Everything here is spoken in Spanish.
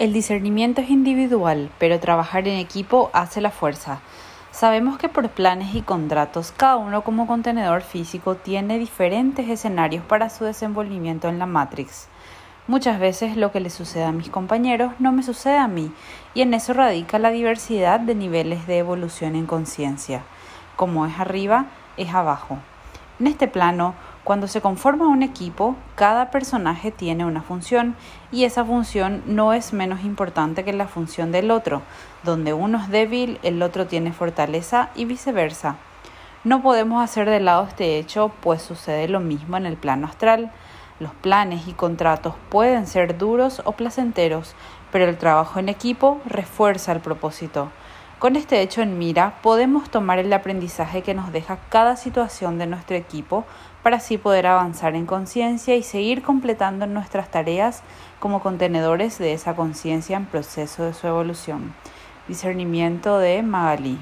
El discernimiento es individual, pero trabajar en equipo hace la fuerza. Sabemos que por planes y contratos, cada uno como contenedor físico tiene diferentes escenarios para su desenvolvimiento en la Matrix. Muchas veces lo que le sucede a mis compañeros no me sucede a mí, y en eso radica la diversidad de niveles de evolución en conciencia. Como es arriba, es abajo. En este plano, cuando se conforma un equipo, cada personaje tiene una función y esa función no es menos importante que la función del otro. Donde uno es débil, el otro tiene fortaleza y viceversa. No podemos hacer de lado este hecho, pues sucede lo mismo en el plano astral. Los planes y contratos pueden ser duros o placenteros, pero el trabajo en equipo refuerza el propósito. Con este hecho en mira, podemos tomar el aprendizaje que nos deja cada situación de nuestro equipo para así poder avanzar en conciencia y seguir completando nuestras tareas como contenedores de esa conciencia en proceso de su evolución. Discernimiento de Magali.